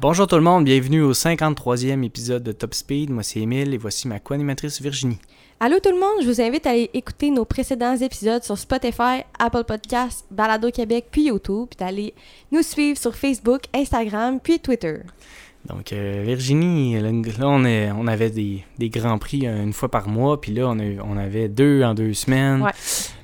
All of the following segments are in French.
Bonjour tout le monde, bienvenue au 53e épisode de Top Speed. Moi c'est Emile et voici ma co-animatrice Virginie. Allô tout le monde, je vous invite à aller écouter nos précédents épisodes sur Spotify, Apple Podcasts, Balado Québec puis YouTube, puis d'aller nous suivre sur Facebook, Instagram puis Twitter. Donc, euh, Virginie, là, on, est, on avait des, des grands prix euh, une fois par mois, puis là, on, a, on avait deux en deux semaines. Ouais.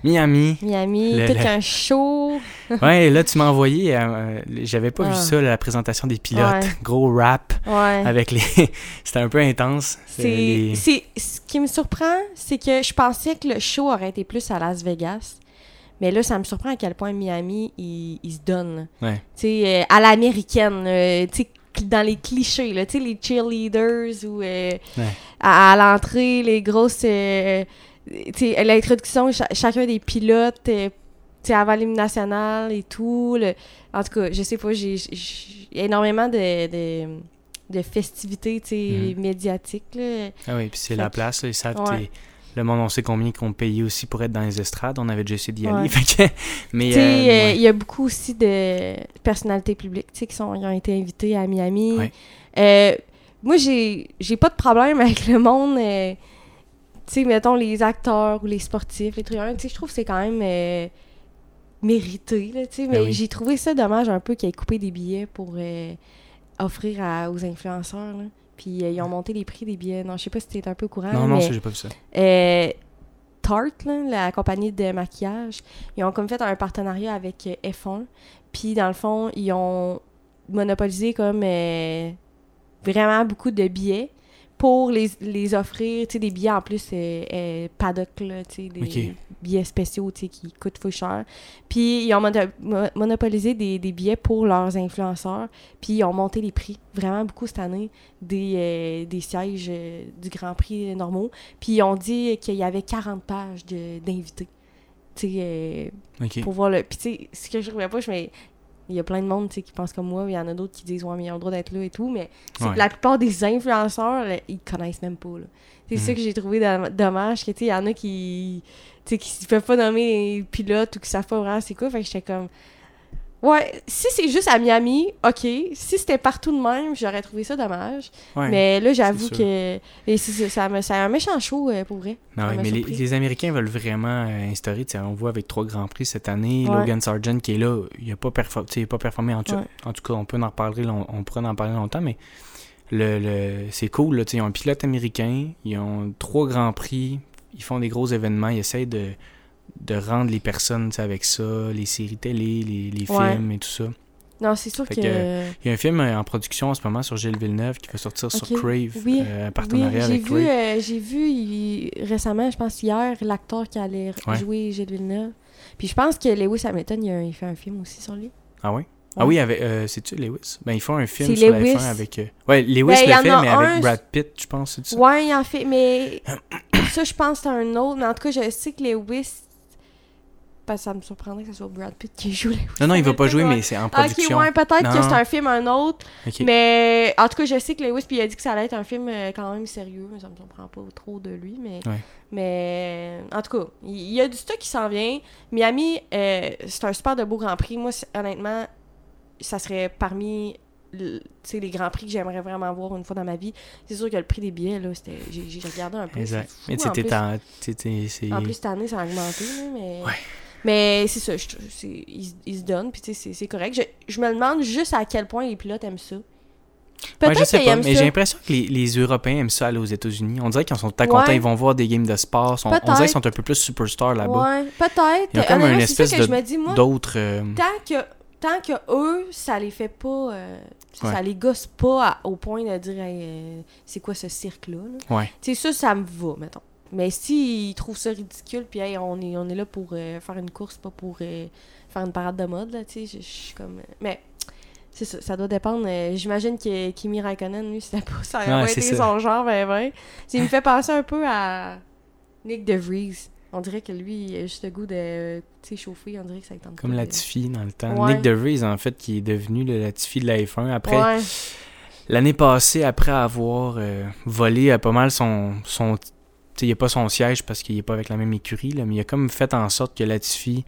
Miami. Miami, Le- tout le- un show. Ouais, là, tu m'as envoyé, euh, j'avais pas vu Ah. ça, la présentation des pilotes. Ouais. Gros rap Ouais. avec les. C'était un peu intense. C'est, les- ce qui me surprend, c'est que je pensais que le show aurait été plus à Las Vegas. Mais là, ça me surprend à quel point Miami, il, il se donne. Ouais. Tu sais, euh, à l'américaine, euh, tu sais, dans les clichés, là, tu sais, les cheerleaders ou euh, Ouais. à, à l'entrée, les grosses... euh, tu sais, l'introduction, cha- chacun des pilotes, euh, tu sais, avant l'hymne national et tout. le- en tout cas, je sais pas, j'ai, énormément de... de de festivités tu sais, Mhm. médiatiques. Là. Ah oui, puis c'est la place, là, ils savent, Ouais. Le monde, on sait combien qu'on payait aussi pour être dans les estrades. On avait déjà essayé d'y aller. Ouais. mais. Euh, euh, ouais. il y a beaucoup aussi de personnalités publiques qui, sont, ont été invitées à Miami. Ouais. Euh, moi, j'ai j'ai pas de problème avec le monde. euh, tu sais, mettons les acteurs ou les sportifs, les sais, je trouve que c'est quand même mérité. Là, mais Ben oui. j'ai trouvé ça dommage un peu qu'ils aient coupé des billets pour offrir à- aux influenceurs. là. Puis euh, ils ont monté les prix des billets. Non, je sais pas si tu un peu au courant. Non, non, mais... j'ai pas vu ça. Euh, Tarte, là, la compagnie de maquillage, ils ont comme fait un partenariat avec euh, F1. Puis dans le fond, ils ont monopolisé comme euh, vraiment beaucoup de billets pour les, les offrir, tu sais, des billets en plus euh, euh, paddock, là, tu sais, des billets spéciaux, tu sais, qui coûtent fou cher. Puis ils ont mono- mo- monopolisé des, des billets pour leurs influenceurs, puis ils ont monté les prix vraiment beaucoup cette année des, euh, des sièges euh, du Grand Prix normaux. Puis ils ont dit qu'il y avait 40 pages d'invités. Tu sais, euh, pour voir le. Puis tu sais, ce que je trouvais pas, je mais il y a plein de monde qui pensent comme moi, il y en a d'autres qui disent ouais, mais ils ont le droit d'être là et tout, mais Ouais. la plupart des influenceurs, là, ils connaissent même pas. là. C'est Mhm. ça que j'ai trouvé dom- dommage, que il y en a qui. Sais, qui ne peuvent pas nommer les pilotes ou qui savent pas vraiment c'est quoi. Fait que j'étais comme. Ouais, si c'est juste à Miami, ok. Si c'était partout de même, j'aurais trouvé ça dommage. Ouais. Mais là, j'avoue que. et c'est ça, ça, me- c'est un méchant show euh, pour vrai. Non, ouais, m'a mais les, Américains veulent vraiment euh, instaurer, tu sais, on voit avec trois grands prix cette année, Ouais. Logan Sargent qui est là, il n'a pas, tu a pas performé en tout. Ouais. En tout cas, on peut en reparler, long- on pourrait en parler longtemps, mais le, le- c'est cool, là, tu sais, ils ont un pilote américain, ils ont trois grands prix, ils font des gros événements, ils essayent de, de rendre les personnes avec ça, les séries télé, les, les Ouais. films et tout ça. Non, c'est sûr Fait que. Il y a un film euh, en production en ce moment sur Gilles Villeneuve qui va sortir sur. Crave, Oui. euh, un Oui, partenariat j'ai avec vu, Crave. euh, j'ai vu il- récemment, je pense hier, l'acteur qui allait Ouais. jouer Gilles Villeneuve. Puis je pense que Lewis Hamilton, il, a, il fait un film aussi sur lui. Ah oui? Ah Ouais. oui, avec, euh, c'est-tu Lewis? Ben, ils font un film sur la Lewis. F1 avec... euh, Ouais, Lewis Ben, le fait, mais un, avec Brad Pitt, je pense, c'est ça? Ouais, il en fait, mais ça, je pense que c'est un autre. Mais en tout cas, je sais que Lewis. Parce que ça me surprendrait que ce soit Brad Pitt qui joue Lewis. Non, non, il va pas jouer, mais c'est en Ah, production. Ok, ouais, peut-être que c'est un film, un autre. Mais en tout cas, je sais que Lewis, puis il a dit que ça allait être un film euh, quand même sérieux, mais ça me surprend pas trop de lui. Mais, Ouais. mais en tout cas, il y, a du stock qui s'en vient. Miami, euh, c'est un super de beau Grand Prix. Moi, honnêtement, ça serait parmi les Grands Prix que j'aimerais vraiment voir une fois dans ma vie. C'est sûr que le prix des billets, là, c'était, j'ai, regardé un peu. Exact. fou, Mais sais, en en- plus, cette année, ça a augmenté, là, mais... Ouais. Mais c'est ça, je, ils, ils se donnent, puis tu sais, c'est, correct. Je, je me demande juste à quel point les pilotes aiment ça. Ouais, Peut-être je sais qu'ils pas, aiment mais j'ai l'impression que les, les Européens aiment ça aller aux États-Unis. On dirait qu'ils sont très contents, Ouais. ils vont voir des games de sport. on dirait qu'ils sont un peu plus superstars là-bas. Ouais, peut-être. Il y a comme une espèce D'autres... euh, tant que, tant que eux, ça les fait pas... euh, Ouais. Ça les gosse pas à- au point de dire Hey, euh, c'est quoi ce cirque-là. là? Ouais. Tu sais, ça, ça me va, mettons. Mais s'ils trouvent ça ridicule, puis hey, on, est, on est là pour euh, faire une course, pas pour euh, faire une parade de mode, là, tu sais, je suis comme... euh, Mais c'est ça, ça doit dépendre. J'imagine que Kimi Raikkonen, lui, c'était pas ça. Ouais, été ça. son genre, ben, ben. Il me fait penser un peu à Nick DeVries. On dirait que lui, il a juste le goût de chauffer. On dirait que ça tente Comme Latifi dans le temps. Ouais. Nick DeVries, en fait, qui est devenu le Latifi de la F1. Après, Ouais. l'année passée, après avoir euh, volé pas mal son. Il a pas son siège parce qu'il est pas avec la même écurie, là, mais il a comme fait en sorte que Latifi.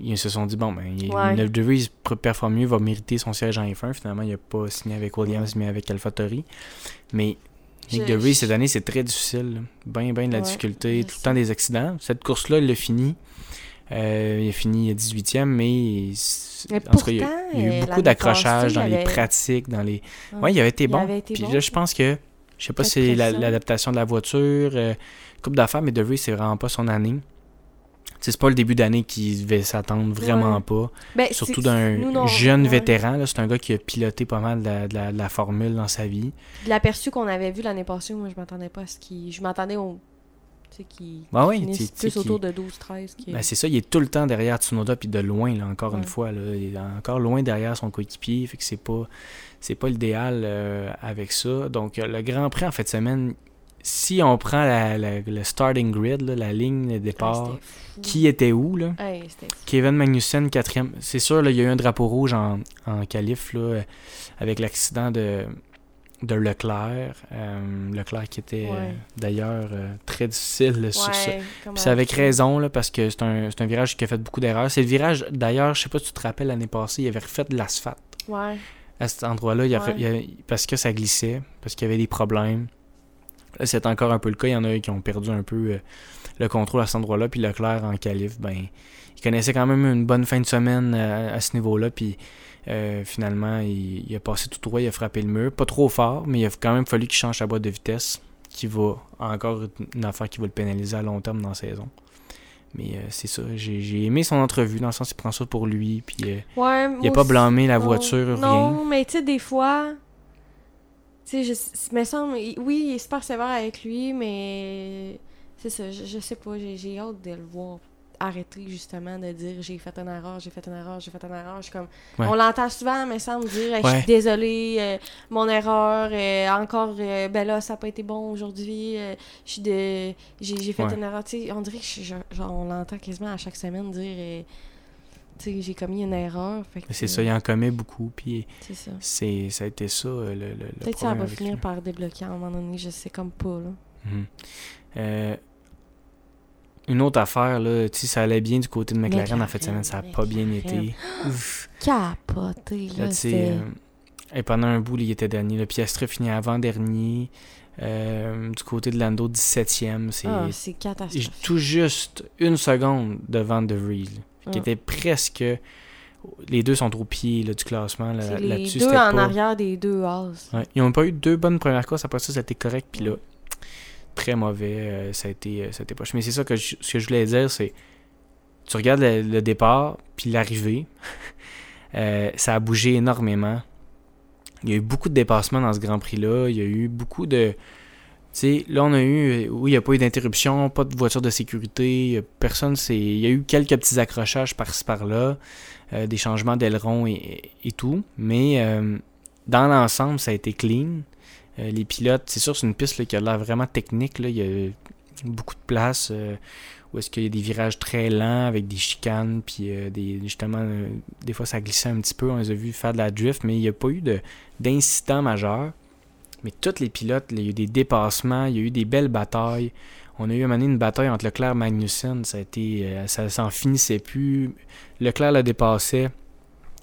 Ils se sont dit, bon, ben, il, Ouais. Neuf de Vries performe mieux, va mériter son siège en F1. Finalement, il a pas signé avec Williams, mais avec AlphaTauri. Mais Nick Je- cette année, c'est très difficile. Ben, ben de la Ouais, difficulté, tout le temps des accidents. Cette course-là, il l'a fini. Euh, il a fini 18e, mais, Mais en tout cas, il y a, pourtant, il y a eu beaucoup d'accrochages dans les pratiques, dans les... Ouais. Ouais, il avait été Il bon. avait été Puis bon. là, je pense que, je sais pas si c'est la- l'adaptation de la voiture, euh, coupe d'affaires, mais De Vries, c'est vraiment pas son année. C'est pas le début d'année qu'il devait s'attendre, vraiment Ouais. pas. Ben, Surtout d'un jeune ouais. vétéran. là. C'est un gars qui a piloté pas mal de la, de la- de la formule dans sa vie. De L'aperçu qu'on avait vu l'année passée, moi, je m'attendais pas à ce qu'il. Je m'attendais au. Tu sais, finisse tu- tu sais plus autour de 12-13. qui- Ben, c'est ça, il est tout le temps derrière Tsunoda, puis de loin, là, encore une fois. Là, il est encore loin derrière son coéquipier, fait que c'est pas, c'est pas l'idéal euh, avec ça. Donc, euh, le Grand Prix en fin de semaine, si on prend la, la- le starting grid, là, la ligne de départ, qui était où, là? Kevin Magnussen, quatrième. C'est sûr, là, il y a eu un drapeau rouge en, en qualif, là, avec l'accident de, de Leclerc. Euh, Leclerc qui était, Ouais. euh, d'ailleurs, euh, très difficile sur ça. Puis c'est avec raison, là, parce que c'est un, un virage qui a fait beaucoup d'erreurs. C'est le virage, d'ailleurs, je sais pas si tu te rappelles, l'année passée, il avait refait de l'asphalte Ouais. À cet endroit-là, il Ouais. parce que ça glissait, parce qu'il y avait des problèmes. Là, c'est encore un peu le cas. Il y en a qui ont perdu un peu euh, le contrôle à cet endroit-là. Puis Leclerc en qualif, ben, il connaissait quand même une bonne fin de semaine euh, à ce niveau-là. Puis euh, finalement, il, il a passé tout droit, il a frappé le mur. Pas trop fort, mais il a quand même fallu qu'il change sa boîte de vitesse, qui va encore être une affaire qui va le pénaliser à long terme dans la saison. Mais euh, c'est ça, j'ai aimé son entrevue, dans le sens qu'il prend ça pour lui, puis euh, Ouais, il a pas blâmé la Non. voiture, rien. Non, mais tu sais, des fois. Tu sais, je me semble. il- Oui, il est super sévère avec lui, mais. C'est ça, je, je sais pas. J'ai hâte de le voir arrêter, justement, de dire j'ai fait une erreur, j'ai fait une erreur, j'ai fait une erreur. Je suis comme. Ouais. On l'entend souvent, me semble, dire Hey, je suis désolée, euh, mon erreur, euh, encore, euh, ben là, ça n'a pas été bon aujourd'hui, je suis de. J'ai fait Ouais. une erreur. Tu sais, on dirait que je- genre, on l'entend quasiment à chaque semaine dire. tu sais, j'ai commis une erreur. C'est ça, il en commet beaucoup, puis C'est ça. ça a été ça le, le, Peut-être que ça va finir lui. par débloquer à un moment donné, je sais comme pas, là. Mhm. Une autre affaire, là, tu sais, ça allait bien du côté de McLaren, en fait, semaine, ça n'a pas bien été. Ouf. Capoté, Là, là, tu sais, c'était... euh, et pendant un bout, il était dernier. Le Piastri finit avant-dernier. Euh, du côté de Lando, 17e. C'est Ah, c'est j- catastrophique. tout juste une seconde devant De Vries, là, qui Ah. était presque... Les deux sont au pied là, du classement là- les là-dessus. deux c'était en pas- arrière des deux As. Ouais. Ils n'ont pas eu deux bonnes premières courses. Après ça, ça a été correct. Puis là. Très mauvais. euh, ça a été, euh, ça a été poche. Mais c'est ça que je, voulais dire, c'est tu regardes le, départ, puis l'arrivée. euh, ça a bougé énormément. Il y a eu beaucoup de dépassements dans ce Grand Prix-là. Il y a eu beaucoup de. Tu sais, là, on a eu. Oui, il n'y a pas eu d'interruption, pas de voiture de sécurité. Personne. Il y a eu quelques petits accrochages par-ci par-là, des changements d'aileron et, tout. Mais dans l'ensemble, ça a été clean. Euh, les pilotes, c'est sûr, c'est une piste qui a l'air vraiment technique. Il y a beaucoup de place euh, où est-ce qu'il y a des virages très lents avec des chicanes, puis euh, des, justement, des fois ça glissait un petit peu. On les a vus faire de la drift, mais il n'y a pas eu de- d'incident majeur. Mais tous les pilotes, il y a eu des dépassements, il y a eu des belles batailles. On a eu à un donné une bataille entre Leclerc et Magnussen. Ça a été, ça s'en finissait plus. Leclerc le dépassait.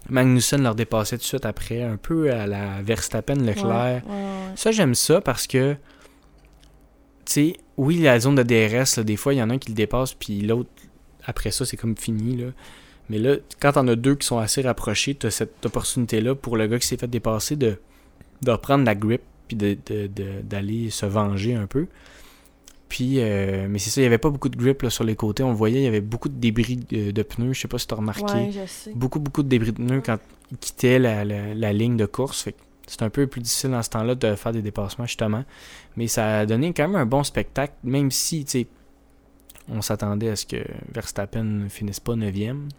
Magnussen le dépassait tout de suite après, un peu à la Verstappen Leclerc. Ouais, ouais, ouais. Ça, j'aime ça parce que, tu sais, oui, la zone de DRS, là, des fois, il y en a un qui le dépasse, puis l'autre, après ça, c'est comme fini. Là. Mais là, quand t'en as deux qui sont assez rapprochés, t'as cette opportunité-là pour le gars qui s'est fait dépasser de, de reprendre la grip, puis d'aller de, de- d'aller se venger un peu. Puis, euh, mais c'est ça, il n'y avait pas beaucoup de grip là, sur les côtés. On le voyait, il y avait beaucoup de débris de, de pneus. Je sais pas si t'as remarqué Ouais, je sais. beaucoup, beaucoup de débris de pneus quand ils quittaient la, la- la ligne de course. Fait c'est un peu plus difficile dans ce temps-là de faire des dépassements, justement. Mais ça a donné quand même un bon spectacle, même si, tu sais, on s'attendait à ce que Verstappen ne finisse pas 9e.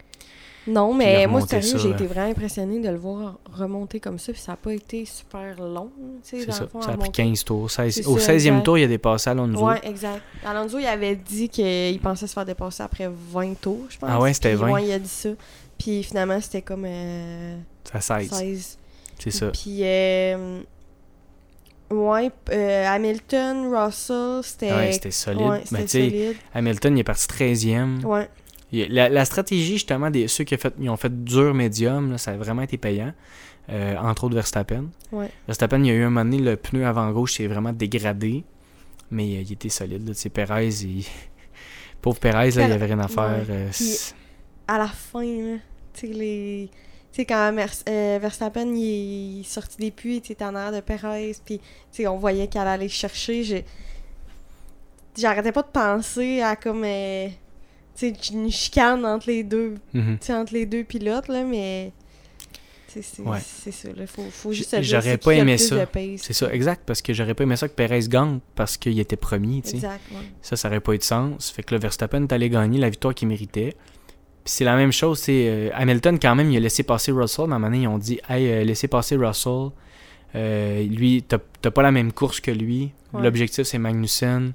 Non, mais moi, sérieux, j'ai été vraiment impressionnée de le voir remonter comme ça, puis ça n'a pas été super long, C'est ça. fond, Ça a pris remonter. 15 tours. 16 C'est Au ça, 16e exact. tour, il a dépassé Alonso. Ouais, exact. Alonso, il avait dit qu'il pensait se faire dépasser après 20 tours, je pense. Ah ouais, c'était Puis, 20. ouais, il a dit ça. Puis finalement, c'était comme euh, À 16. 16. C'est ça. Puis, euh, ouais, euh, Hamilton, Russell, c'était. Ouais, c'était solide. Ouais, Mais tu sais. Hamilton, il est parti 13e. Ouais. Il- La, la stratégie, justement, des ceux qui ont fait, ils ont fait dur médium, là, ça a vraiment été payant. Euh, entre autres Verstappen. Ouais. Verstappen, il y a eu un moment donné, le pneu avant gauche s'est vraiment dégradé. Mais euh, il était solide. Là. Tu sais, Perez, il... pauvre Perez, là, il avait rien à faire. Ouais. euh, Puis- À la fin, là, tu sais, les. Tu sais, quand Verstappen il est sorti des puits, tu sais, en arrière de Perez, puis on voyait qu'elle allait chercher. J'arrêtais pas de penser à comme. Sais, une chicane entre les deux sais, entre les deux pilotes, là, mais. C'est Ouais. c'est ça, là. Faut, faut juste j'aurais c'est pas aimé ça. C'est ça, exact. Parce que j'aurais pas aimé ça que Perez gagne parce qu'il était premier. tu sais. Exact, ouais. Ça, ça aurait pas eu de sens. Fait que le Verstappen est allé gagner la victoire qu'il méritait. Puis c'est la même chose, c'est euh, Hamilton quand même, il a laissé passer Russell, mais à un moment donné, ils ont dit Hey, euh, laissez passer Russell. Euh, lui, t'as pas la même course que lui. Ouais. L'objectif, c'est Magnussen.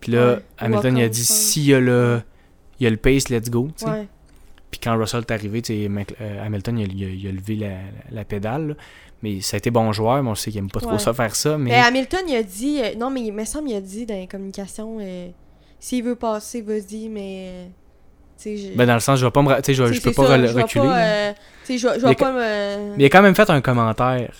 Puis là. Hamilton, il a dit s'il y a le, il y a le pace, let's go. Ouais. Puis quand Russell est arrivé, euh, Hamilton, il a, il a- il a levé la, la- pédale. là. Mais ça a été bon joueur, mais on sait qu'il aime pas trop Ouais. ça faire ça. Mais Mais Hamilton, il a dit. euh, non, mais il me semble, il a dit dans les communications euh, s'il veut passer, vas-y, mais. je. ben, dans le sens, je pas sais, peux pas ça, je reculer. pas, euh, je vais- pas me. Mais il a quand même fait un commentaire.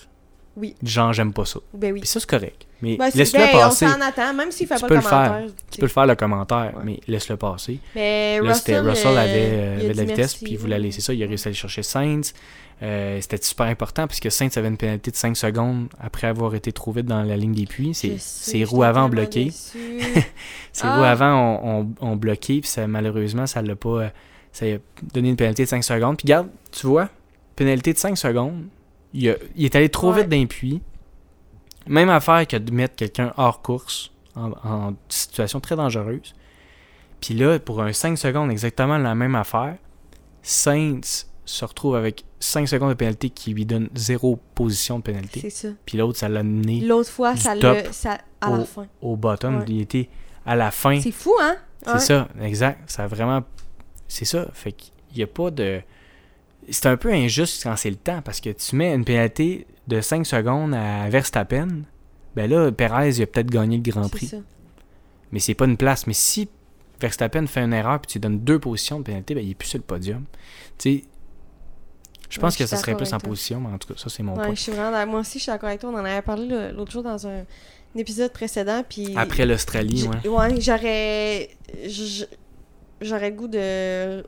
Oui. Du genre, j'aime pas ça. Ben oui. Puis ça, c'est correct. Mais Ben, laisse-le passer. On s'en attend, même s'il fait Tu pas peux le faire. commentaire. Tu peux le faire le commentaire, Ouais. mais laisse-le passer. Mais Là, Russell, Russell euh, avait, avait de la vitesse, puis il voulait. C'est ça, il a réussi à aller chercher Sainz. Euh, c'était super important parce que Sainz avait une pénalité de 5 secondes après avoir été trop vite dans la ligne des puits. Ses, roues avant bloquées. Ses Ah. roues avant ont, ont- ont bloqué, puis ça, malheureusement, ça l'a pas. Ça a donné une pénalité de 5 secondes. Puis regarde, tu vois, pénalité de 5 secondes. Il, a- il est allé trop Ouais. vite d'un puits. Même affaire que de mettre quelqu'un hors course en, en situation très dangereuse. Puis là, pour un 5 secondes, exactement la même affaire, Sainz se retrouve avec 5 secondes de pénalité qui lui donne zéro position de pénalité. C'est ça. Puis l'autre, ça l'a mené L'autre fois, Du ça top l'a. ça- À la au- fin. au bottom. Ouais. Il était à la fin. C'est fou, hein? C'est Ouais. ça, exact. Ça a vraiment. C'est ça. Fait qu'il n'y a pas de. C'est un peu injuste quand c'est le temps parce que tu mets une pénalité de 5 secondes à Verstappen. Ben là, Perez, il a peut-être gagné le Grand Prix. ça. Mais c'est pas une place. Mais si Verstappen fait une erreur puis tu donnes deux positions de pénalité, ben il est plus sur le podium. Tu sais, je pense que ça serait plus en toi. position, mais en tout cas, ça, c'est mon Ouais, point. je suis vraiment d'accord. Moi aussi, je suis d'accord avec toi. On en avait parlé l'autre jour dans un, un épisode précédent. Puis Après l'Australie, ouais. ouais, j'aurais. J'aurais le goût de.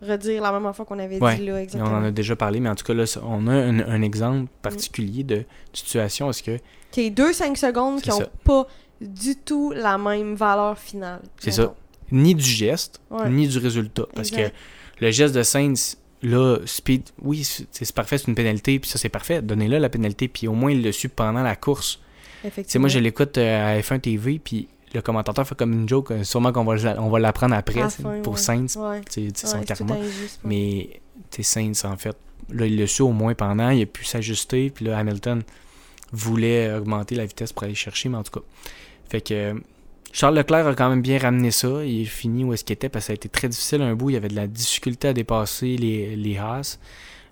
Redire la même fois qu'on avait Ouais, dit là, Et On exactement. en a déjà parlé, mais en tout cas, là, on a un, un exemple particulier de situation. Est-ce que Qui est deux 5 secondes qui C'est ont ça. pas du tout la même valeur finale. C'est ça. ni du geste, Ouais. ni du résultat. Parce Exact. que le geste de Sainz, là, speed, oui, c'est parfait, c'est une pénalité, puis ça, c'est parfait. Donnez-le la pénalité, puis au moins, il le su pendant la course. Effectivement. moi, je l'écoute euh, à F1 TV, puis le commentateur fait comme une joke, euh, sûrement qu'on va, on va l'apprendre après, fin, pour ouais. Sainz, Ouais. son karma. injuste. Mais, Sainz, en fait, là, il le su au moins pendant, il a pu s'ajuster, puis là, Hamilton voulait augmenter la vitesse pour aller chercher, mais en tout cas. Fait que Charles Leclerc a quand même bien ramené ça. Il est fini où est-ce qu'il était parce que ça a été très difficile un bout. Il y avait de la difficulté à dépasser les, les Haas.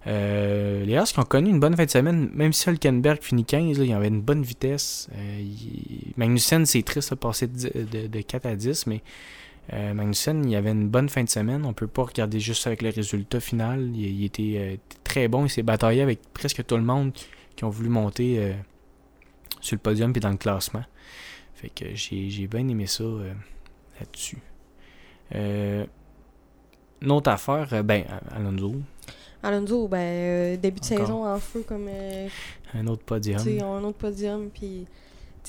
Euh, les Haas qui ont connu une bonne fin de semaine, même si Hülkenberg finit 15, là, il y avait une bonne vitesse. Euh, Magnussen, c'est triste de passer de, dix- de- de 4 à 10, mais euh, Magnussen, il avait une bonne fin de semaine. On peut pas regarder juste avec le résultat final. Il, était très bon. Il s'est bataillé avec presque tout le monde qui ont voulu monter sur le podium et dans le classement. Fait que j'ai bien aimé ça là-dessus. Euh, une autre affaire, ben, Alonso, Alonso, ben, euh, début de Encore. saison en feu comme. euh, un autre podium. un autre podium, puis.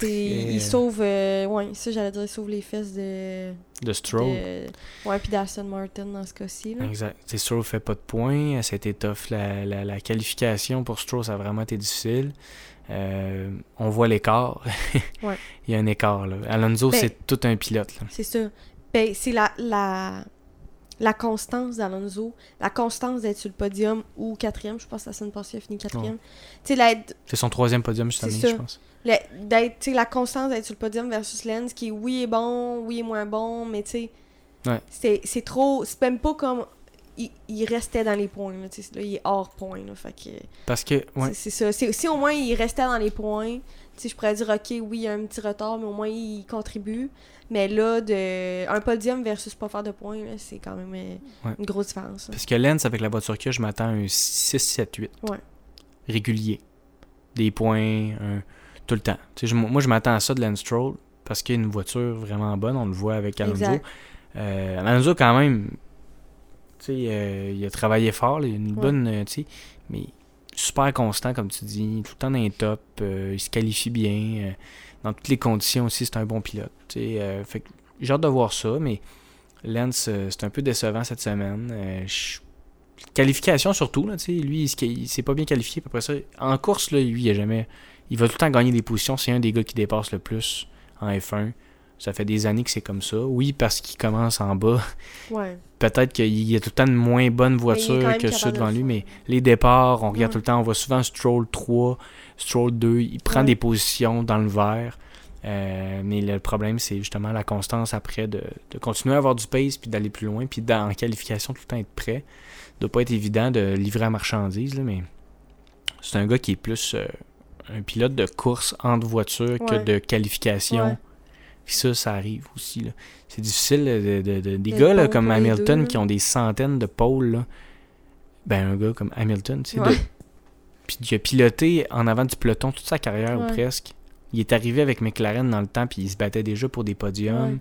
il il sauve. euh, ouais, ça, j'allais dire, il sauve les fesses de. De Stroll. de ouais, puis d'Aston Martin dans ce cas-ci. Exact. Tu sais, Stroll fait pas de points. C'était tough. La, la, la qualification pour Stroll, ça a vraiment été difficile. Euh, on voit l'écart. Ouais. Il y a un écart. Là. Alonso, Ben- c'est tout un pilote. C'est ça. Ben, c'est la, la, la constance d'Alonso, la constance d'être sur le podium ou quatrième, je pense que la semaine passée, il a fini quatrième. C'est son troisième podium cette année, ça. je pense. d'être, la constance d'être sur le podium versus Lenz, qui, oui, est bon, oui, est moins bon, mais tu sais, Ouais. c'est, c'est trop, c'est même pas comme, il, il restait dans les points. Là, là, il est hors point. Là, fait que, Parce que, ouais, c'est, ça. Si au moins il restait dans les points, sais, je pourrais dire, OK, oui, il y a un petit retard, mais au moins il contribue. Mais là, de un podium versus pas faire de points, c'est quand même euh, Ouais. une grosse différence. là. parce que Lens, avec la voiture a, je m'attends à un 6, 7, 8. Ouais. Régulier. Des points, un- tout le temps. Tu sais, je- moi, je m'attends à ça de Lance Stroll parce qu'il y a une voiture vraiment bonne. On le voit avec Alonso. Euh, Alonso, quand même, tu sais, euh, il a travaillé fort, il a une Ouais. bonne, euh, tu sais, mais super constant, comme tu dis, tout le temps dans les top, euh, il se qualifie bien, euh, dans toutes les conditions aussi, c'est un bon pilote, euh, j'ai hâte de voir ça, mais Lance, euh, c'est un peu décevant cette semaine, qualification surtout, là, lui, il, se- il s'est pas bien qualifié, après ça, en course, là, lui, il a jamais, il va tout le temps gagner des positions, c'est un des gars qui dépasse le plus en F1, ça fait des années que c'est comme ça, oui, parce qu'il commence en bas, Ouais. peut-être qu'il y a tout le temps une moins bonne Mais il est quand voiture même que ceux de devant lui, mais les départs, on regarde tout le temps, on voit souvent Stroll 3, Stroll 2, il prend Ouais. des positions dans le vert. euh, mais le problème, c'est justement la constance après de, de continuer à avoir du pace puis d'aller plus loin, puis dans, en qualification, tout le temps être prêt. Ça doit pas être évident de livrer la marchandise, là, mais c'est un gars qui est plus euh, un pilote de course entre voitures que de qualification. Puis ça, ça arrive aussi. là. C'est difficile de, de- de- des De gars là, comme Hamilton deux, qui ont des centaines de pôles. là. Ben, un gars comme Hamilton, tu sais, Ouais. de- puis il a piloté en avant du peloton toute sa carrière ou presque. Il est arrivé avec McLaren dans le temps, puis il se battait déjà pour des podiums.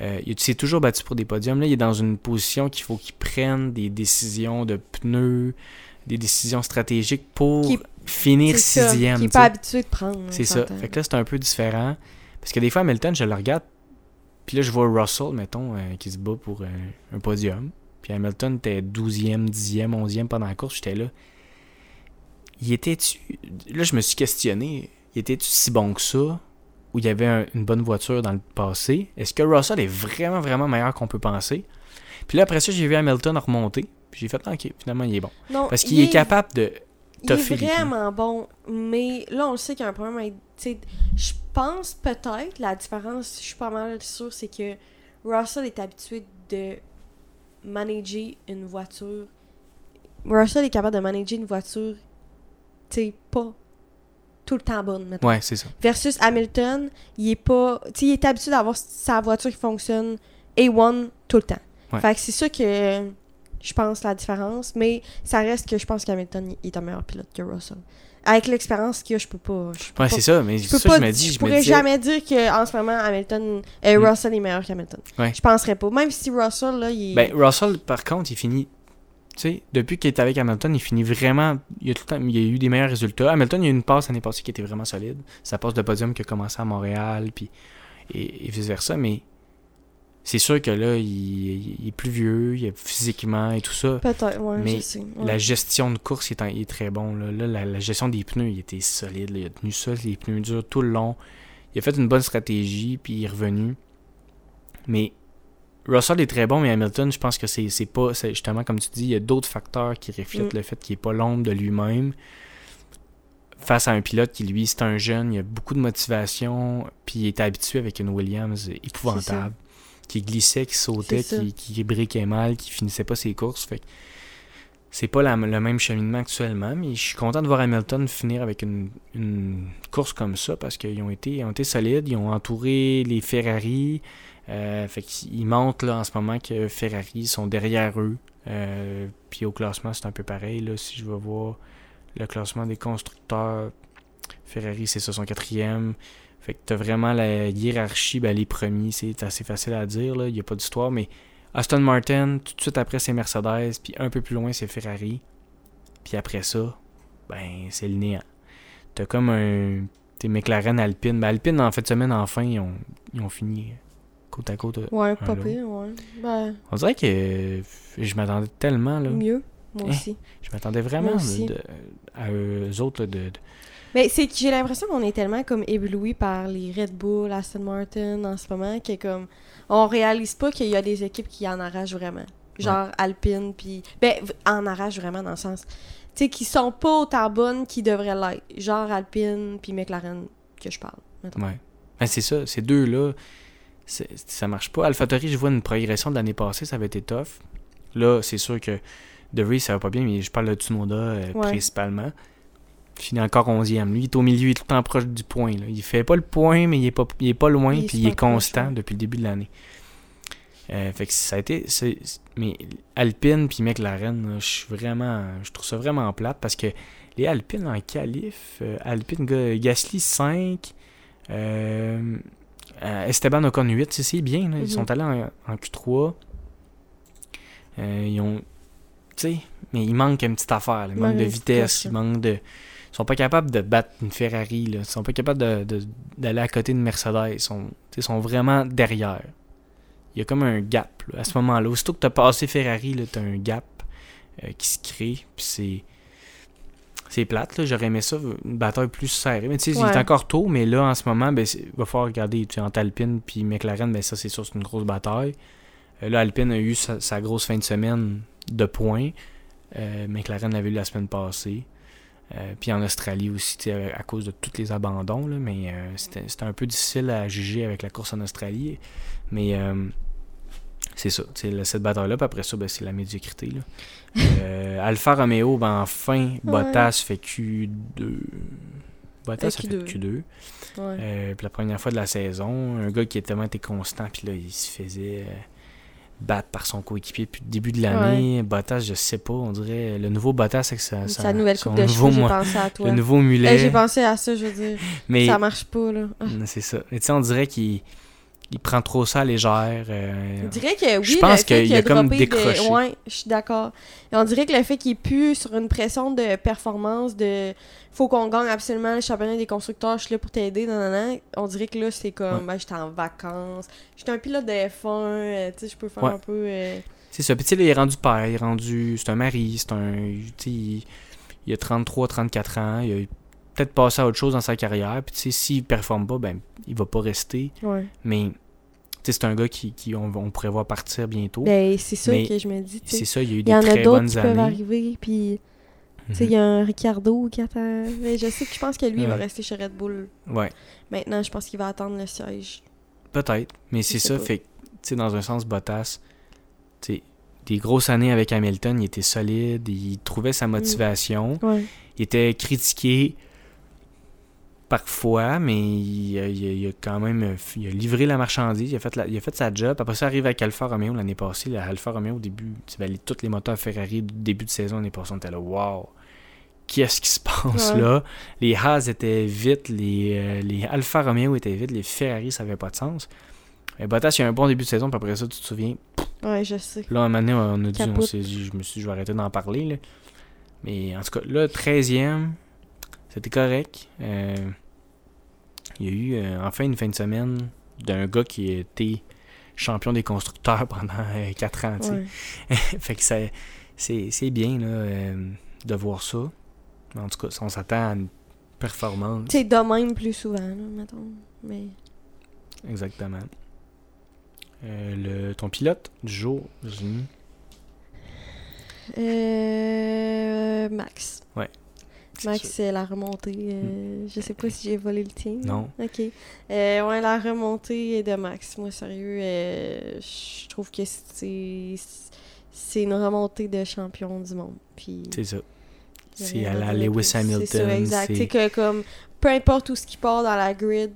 Euh, il s'est toujours battu pour des podiums. Là, il est dans une position qu'il faut qu'il prenne des décisions de pneus, des décisions stratégiques pour finir sixième. Qui est tu sais. pas habitué de prendre. C'est ça. Fait que là, c'est un peu différent. Parce que des fois, Hamilton, je le regarde, puis là, je vois Russell, mettons, euh, qui se bat pour euh, un podium. Puis Hamilton était 12e, 10e, 11e pendant la course. J'étais là. Il était-tu. Là, je me suis questionné. Il était-tu si bon que ça Ou il y avait un- une bonne voiture dans le passé? Est-ce que Russell est vraiment, vraiment meilleur qu'on peut penser? Puis là, après ça, j'ai vu Hamilton remonter. Puis j'ai fait, Ah, ok, finalement, il est bon. Non, Parce il qu'il est capable de. Il est vraiment bon, mais là, on le sait qu'il y a un problème avec. Je pense peut-être, la différence, je suis pas mal sûre, c'est que Russell est habitué de manager une voiture. Russell est capable de manager une voiture, tu sais, pas tout le temps bonne, maintenant. Ouais, c'est ça. Versus Hamilton, il est pas. Tu sais, il est habitué d'avoir sa voiture qui fonctionne A1 tout le temps. Ouais. Fait que c'est ça que je pense la différence. Mais ça reste que je pense qu'Hamilton il est un meilleur pilote que Russell. Avec l'expérience qu'il a, je peux pas. Je peux Ouais, pas- c'est ça. Mais je peux ça, pas. je me dis, je pourrais disais- jamais dire qu'en ce moment, Hamilton. euh, Mm. Russell est meilleur qu'Hamilton. Ouais. Je penserais pas. Même si Russell, là, il. Ben, Russell, par contre, il finit. Tu sais, depuis qu'il est avec Hamilton, il finit vraiment. Il a, tout le temps, il a eu des meilleurs résultats. Hamilton, il y a eu une passe l'année passée qui était vraiment solide. Sa passe de podium qui a commencé à Montréal, puis. Et, et vice-versa. Mais c'est sûr que là, il, il est plus vieux, il est physiquement et tout ça. Peut-être, ouais, mais je sais. ouais. La gestion de course est, en- il est très bon. Là, Là, la, la gestion des pneus, il était solide. là. Il a tenu ça, les pneus durs tout le long. Il a fait une bonne stratégie, puis il est revenu. Mais Russell est très bon, mais Hamilton, je pense que c'est pas. Justement, comme tu dis, il y a d'autres facteurs qui reflètent Mm. le fait qu'il n'est pas l'ombre de lui-même. Face à un pilote qui, lui, c'est un jeune, il a beaucoup de motivation, puis il est habitué avec une Williams épouvantable, qui glissait, qui sautait, qui, qui briquait mal, qui finissait pas ses courses. Fait c'est pas la- le même cheminement actuellement, mais je suis content de voir Hamilton finir avec une, une course comme ça parce qu'ils ont été, ils ont été solides, ils ont entouré les Ferrari. Euh, fait qu'ils montrent là, en ce moment que Ferrari sont derrière eux. Euh, puis au classement, c'est un peu pareil. Là, si je vais voir le classement des constructeurs, Ferrari, c'est ça, son quatrième. Fait que t'as vraiment la hiérarchie, ben, les premiers, c'est assez facile à dire, là, il n'y a pas d'histoire, mais Aston Martin, tout de suite après c'est Mercedes, puis un peu plus loin c'est Ferrari. Puis après ça, ben c'est le néant. T'as comme un. T'es McLaren Alpine. Ben Alpine en fin de semaine enfin ils ont, ils ont fini côte à côte. Ouais, pas pire, ouais. Ben, On dirait que euh, je m'attendais tellement là. mieux, moi Hein? aussi. Je m'attendais vraiment de- à eux autres là, de, de- Mais c'est que j'ai l'impression qu'on est tellement comme ébloui par les Red Bull, Aston Martin en ce moment que comme on réalise pas qu'il y a des équipes qui en arrachent vraiment. Genre Alpine puis ben en arrachent vraiment dans le sens tu sais qui sont pas autant bonnes qu'ils devraient l'être. Genre Alpine puis McLaren que je parle. Ouais. Ben, c'est ça, ces deux-là, c'est- ça marche pas. AlphaTauri, je vois une progression de l'année passée, ça avait été tough. Là, c'est sûr que De Vries, ça va pas bien, mais je parle de Tsunoda euh, Ouais. principalement. Il finit encore 11e. Lui, il est au milieu, il est tout le temps proche du point. Là. Il fait pas le point, mais il est pas, il est pas loin, Il est puis il est proche, constant depuis le début de l'année. Euh, fait que ça a été. mais Alpine puis McLaren, je suis vraiment. Je trouve ça vraiment plate parce que les Alpines en qualif, euh, Alpine Ga- Gasly 5, euh, Esteban Ocon 8, c'est- bien. là. Ils Mhm. sont allés en, en Q3. Euh, ils ont. Tu sais, mais il manque une petite affaire. là. Il Il manque manque de une petite vitesse, coche, il là. manque de. Ils sont pas capables de battre une Ferrari. Là. Ils sont pas capables de- de- d'aller à côté de Mercedes. Ils sont, tu sais, ils sont vraiment derrière. Il y a comme un gap là, à ce moment-là. Aussitôt que tu as passé Ferrari, tu as un gap euh, qui se crée. Puis c'est. C'est plate, là. J'aurais aimé ça, une bataille plus serrée. Mais tu sais, il est encore tôt, mais là, en ce moment, ben, il va falloir regarder. Tu entre Alpine puis McLaren, ben, ça, c'est sûr, c'est une grosse bataille. Euh, là, Alpine a eu sa, sa grosse fin de semaine de points. Euh, McLaren l'avait eu la semaine passée. Euh, puis en Australie aussi, à, cause de tous les abandons, là, mais euh, c'était un peu difficile à juger avec la course en Australie. Mais euh, c'est ça, cette bataille-là, puis après ça, ben, c'est la médiocrité. Là. Alfa Romeo, ben, enfin, Bottas fait Q2. Bottas Fait a fait Q2. Q2. Ouais. Euh, puis la première fois de la saison, un gars qui a tellement été constant, puis là, il se faisait battre par son coéquipier depuis le début de l'année. Bottas, je sais pas, on dirait le nouveau Bottas avec sa, sa, Sa nouvelle coupe de nouveau cheveux, j'ai mo- pensé à toi. le nouveau Eh, mulet. j'ai pensé à ça, je veux dire. mais Ça marche pas, là. Ah. C'est ça. Mais tu sais, on dirait qu'il il prend trop ça à légère. euh, On dirait que oui, Je pense qu'il a comme de- décroché. Ouais, je suis d'accord. On dirait que le fait qu'il plus sur une pression de performance, de faut qu'on gagne absolument le championnat des constructeurs, je suis là pour t'aider. On dirait que là, c'est comme, Ouais. ben, j'étais en vacances, j'étais un pilote de F1, euh, tu sais, je peux faire Ouais. un peu. euh, C'est ça. Puis tu sais, là, il est rendu père, il est rendu. C'est un mari, c'est un. Tu sais, il, il a 33-34 ans, il a peut-être passé à autre chose dans sa carrière. Puis tu sais, s'il performe pas, ben, il va pas rester. Ouais. Mais tu sais, c'est un gars qui, qui on, voir partir bientôt. Ben, c'est ça que je me dis, c'est ça, il y a eu Il des y en a très d'autres bonnes qui peuvent arriver, puis. Tu sais, il Mhm. y a un Ricardo qui attend. Mais je sais que je pense que lui, il va rester chez Red Bull. Ouais, Maintenant, je pense qu'il va attendre le siège. peut-être. Mais c'est ça, pas. fait que, tu sais, dans un sens, Bottas, tu sais, des grosses années avec Hamilton, il était solide, il trouvait Mm. sa motivation. Ouais. Il était critiqué parfois, mais il, a- il a- il a quand même il a livré la marchandise, il a fait, la- il a fait sa job. Après ça, arrive avec Alfa Romeo l'année passée. La Alfa Romeo, au début, ben, les- tous les moteurs Ferrari du début de saison l'année passée, on était là, wow, qu'est-ce qui se passe Ouais. là? Les Haas étaient vite, les, euh, les Alfa Romeo étaient vite, les Ferrari, ça n'avait pas de sens. Mais Bottas, il y a un bon début de saison, puis après ça, tu te souviens, Ouais, je sais. Là, un moment donné, on a dit, on dit, je me suis dit, je vais arrêter d'en parler. Là. Mais en tout cas, là, 13e, c'était correct. Euh, il y a eu euh, enfin une fin de semaine d'un gars qui été champion des constructeurs pendant 4 ans. tu sais. Ouais. fait que c'est c'est bien là, euh, de voir ça. En tout cas, on s'attend à une performance. Sais, de même plus souvent, là, mettons. Mais. Exactement. Euh, le, ton pilote du jour. Euh. Max. c'est Max, c'est la remontée. euh, Je sais pas si j'ai volé le tien. Non. Ok. Euh, ouais, la remontée de Max. Moi, sérieux, euh, je trouve que c'est. C'est une remontée de champion du monde. Puis. C'est ça. C'est à la Lewis. Hamilton. C'est ça, exact. c'est- que, comme. Peu importe où ce qui part dans la grid,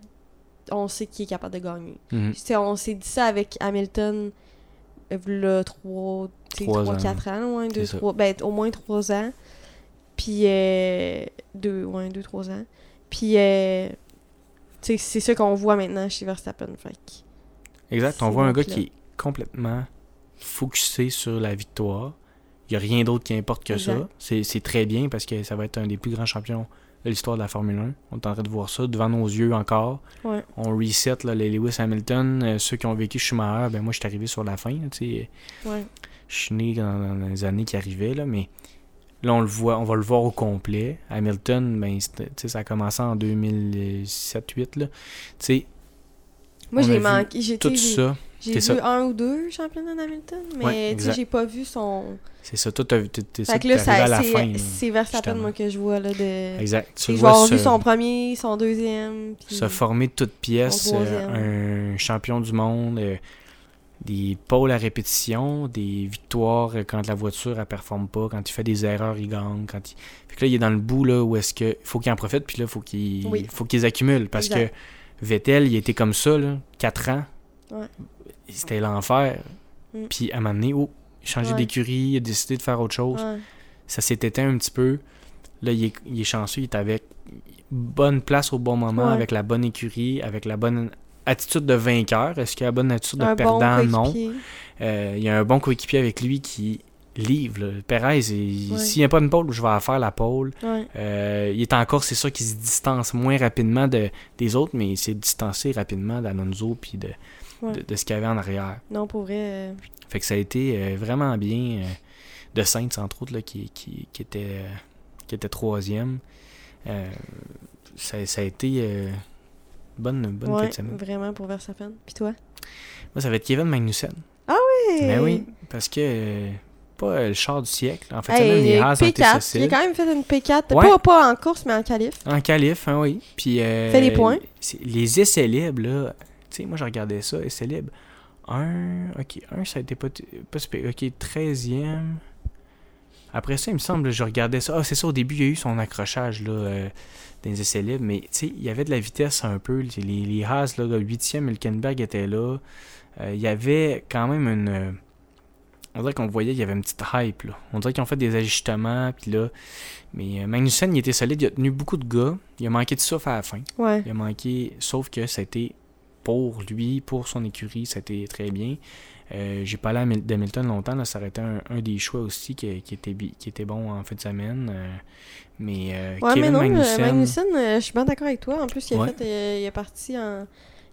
on sait qui est capable de gagner. Mhm. Sais, on s'est dit ça avec Hamilton, là, 3, Trois 3 ans. 4 ans, ouais, deux, C'est ça. trois, ben, au moins 3 ans. Puis, euh, 2, ouais, 2, 3 ans. Puis, euh, tu sais, c'est ça qu'on voit maintenant chez Verstappen. Fait Exact. On voit un gars là. qui est complètement focusé sur la victoire. Il n'y a rien d'autre qui importe que ça. Exact. C'est c'est très bien parce que ça va être un des plus grands champions de l'histoire de la Formule 1. On est en train de voir ça devant nos yeux encore. Ouais. On reset là, les Lewis Hamilton. Euh, ceux qui ont vécu Schumacher, ben moi je suis arrivé sur la fin. là. Ouais. Je suis né dans, dans les années qui arrivaient, là, mais là on le voit, on va le voir au complet. Hamilton, ben, ça a commencé en 2007-2008. là. Tu sais, Moi, j'ai vu manqué. J'ai tout ça, J'ai vu ça. un ou deux championnats d'Hamilton, mais Ouais, j'ai pas vu son. c'est ça. Toi, t'as- t'es t'es ça à la fin. c'est Verstappen, moi, que je vois, là, de. Exact. Tu vois avoir vu son premier, son deuxième. puis- se former de toutes pièces, euh, un champion du monde. euh, des pôles à répétition, des victoires euh, quand la voiture elle performe pas, quand il fait des erreurs, il gagne. Quand il... Fait que là, il est dans le bout là, où est-ce que faut qu'il en profite, puis là, faut qu'il Oui. faut qu'ils accumulent. Parce Exact. que Vettel, il était comme ça, là, 4 ans. Ouais. C'était l'enfer. Mm. Puis à un moment donné, oh, il a changé Ouais. d'écurie, il a décidé de faire autre chose. Ouais. Ça s'est éteint un petit peu. Là, il est, il est chanceux, il est avec bonne place au bon moment, avec la bonne écurie, avec la bonne attitude de vainqueur. Est-ce qu'il a la bonne attitude de Un bon perdant? non. Euh, il y a un bon coéquipier avec lui qui livre. là. Perez, Ouais. s'il n'y a pas une pole, je vais faire la pole. Ouais. Euh, il est encore, c'est sûr qu'il se distance moins rapidement de, des autres, mais il s'est distancé rapidement d'Alonso puis de, Ouais. de, de ce qu'il y avait en arrière. Non, pour vrai. euh, Fait que ça a été vraiment bien. de Saints, entre autres, là, qui, qui, qui était, qui était troisième. Ça, ça a été bonne, bonne fin ouais, de semaine. vraiment pour Verstappen. Puis toi? Moi, ça va être Kevin Magnussen. Hey! Ben oui, parce que euh, pas euh, le char du siècle. En fait, Hey, semaine, les Haas ont été P4. Il a quand même fait une P4. Ouais. Pas, pas en course, mais en qualif. En qualif, hein, oui. Puis, euh, Fait des points. Les essais libres, là, tu sais, moi, je regardais ça, essais libres. Un, ok, un, ça a été pas, pas super. Ok, 13e. Après ça, il me semble, je regardais ça. Ah, c'est ça, au début, il y a eu son accrochage, là, euh, dans les essais libres. Mais, tu sais, il y avait de la vitesse un peu. Les, les Haas, là, le 8e, Hülkenberg était là. Euh, il y avait quand même une. On dirait qu'on voyait, il y avait une petite hype, là. On dirait qu'ils ont fait des ajustements, puis là. Mais euh, Magnussen, il était solide, il a tenu beaucoup de gars. Il a manqué de souffle à la fin. Ouais. Il a manqué, sauf que ça a été pour lui, pour son écurie, ça a été très bien. Euh, J'ai pas parlé d'Hamilton longtemps, là, ça aurait été un, un des choix aussi qui, qui était, qui était bon en fin de semaine. euh, mais euh, Ouais, Kevin mais non, Magnussen, Magnussen, Magnussen euh, je suis bien d'accord avec toi. En plus, il, a Ouais. fait, euh, il est parti en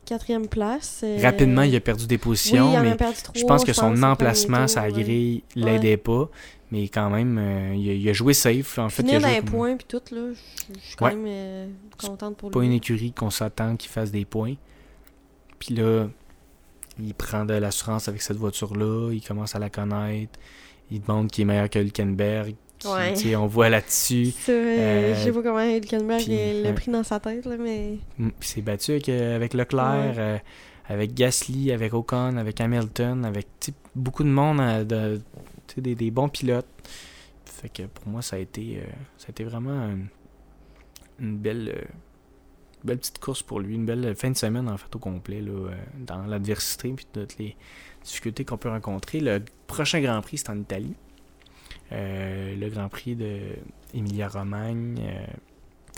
quatrième place. euh, rapidement, il a perdu des positions, mais perdu je pense que son emplacement, sa ouais. grille, l'aidait pas. Mais quand même, euh, il, a, il a joué safe. En fait, il a joué comme- points puis tout, là, je je suis quand Ouais. même euh, contente pour pas lui. une écurie qu'on s'attend qu'il fasse des points. Puis là, il prend de l'assurance avec cette voiture-là, il commence à la connaître, il demande qu'il est meilleur que Hülkenberg. qui- Ouais. On voit là-dessus. Euh, je sais pas comment Hülkenberg il l'a pris dans sa tête, là, mais... Mm, puis c'est battu avec, euh, avec Leclerc, Ouais. euh, avec Gasly, avec Ocon, avec Hamilton, avec beaucoup de monde, euh, de, des, des bons pilotes. Fait que pour moi, ça a été, ça a été vraiment une, une belle, belle petite course pour lui, une belle fin de semaine en fait au complet, là, euh, dans l'adversité puis toutes les difficultés qu'on peut rencontrer. Le prochain Grand Prix, c'est en Italie. Euh, le Grand Prix de Emilia-Romagne. euh,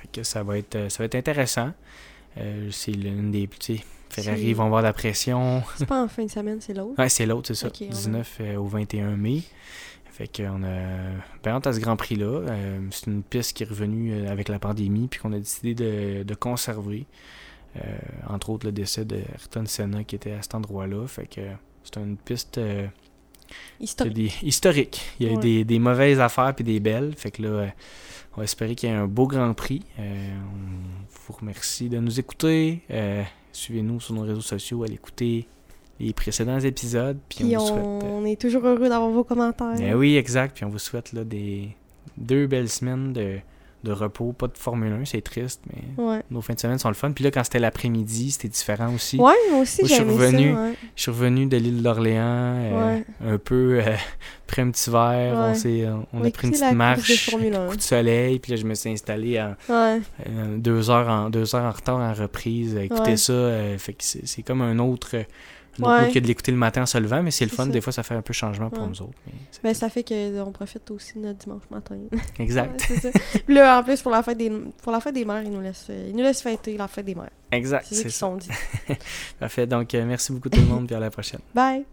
fait que ça va être, ça va être intéressant. Euh, c'est l'une des. Sais, Ferrari vont avoir de la pression. C'est pas en fin de semaine, c'est l'autre? Ouais, c'est l'autre, c'est ça. Ok, ouais. 19 euh, au 21 mai. Fait qu'on a hâte à ce Grand Prix-là. Euh, c'est une piste qui est revenue euh, avec la pandémie, puis qu'on a décidé de, de conserver. Euh, entre autres, le décès de Ayrton Senna qui était à cet endroit-là. Fait que c'est une piste euh, Historique. des, historique. Il y a eu Ouais. des, des mauvaises affaires puis des belles. Fait que là, on va espérer qu'il y ait un beau Grand Prix. On vous remercie de nous écouter. Suivez-nous sur nos réseaux sociaux, allez écouter les précédents épisodes. Puis, Puis on vous souhaite. on est toujours heureux d'avoir vos commentaires. Ben oui, exact. Puis on vous souhaite là, des deux belles semaines de, de repos. Pas de Formule 1, c'est triste, mais Ouais. nos fins de semaine sont le fun. Puis là, quand c'était l'après-midi, c'était différent aussi. Ouais, moi aussi, j'ai revenu. ça, ouais. Je suis revenu de l'île d'Orléans, euh, Ouais. un peu euh, pris un petit verre. On, s'est- on On a pris une petite marche, 1. coup de soleil. Puis là, je me suis installé en, euh, deux, heures en, deux heures en retard en reprise. Ouais. ça, euh, fait que c'est c'est comme un autre. Autre Ouais. mot que de l'écouter le matin en se levant, mais c'est le fun. ça. Des fois, ça fait un peu changement pour Ouais. nous autres. mais Ben, ça fait qu'on profite aussi de notre dimanche matin. exact. Ouais, c'est ça. Puis là, en plus, pour la fête des, pour la fête des mères, ils nous laissent, ils nous laissent fêter la fête des mères. Exact, C'est c'est qu'ils sont dit. Parfait. Donc, euh, merci beaucoup tout le monde, puis à la prochaine. Bye!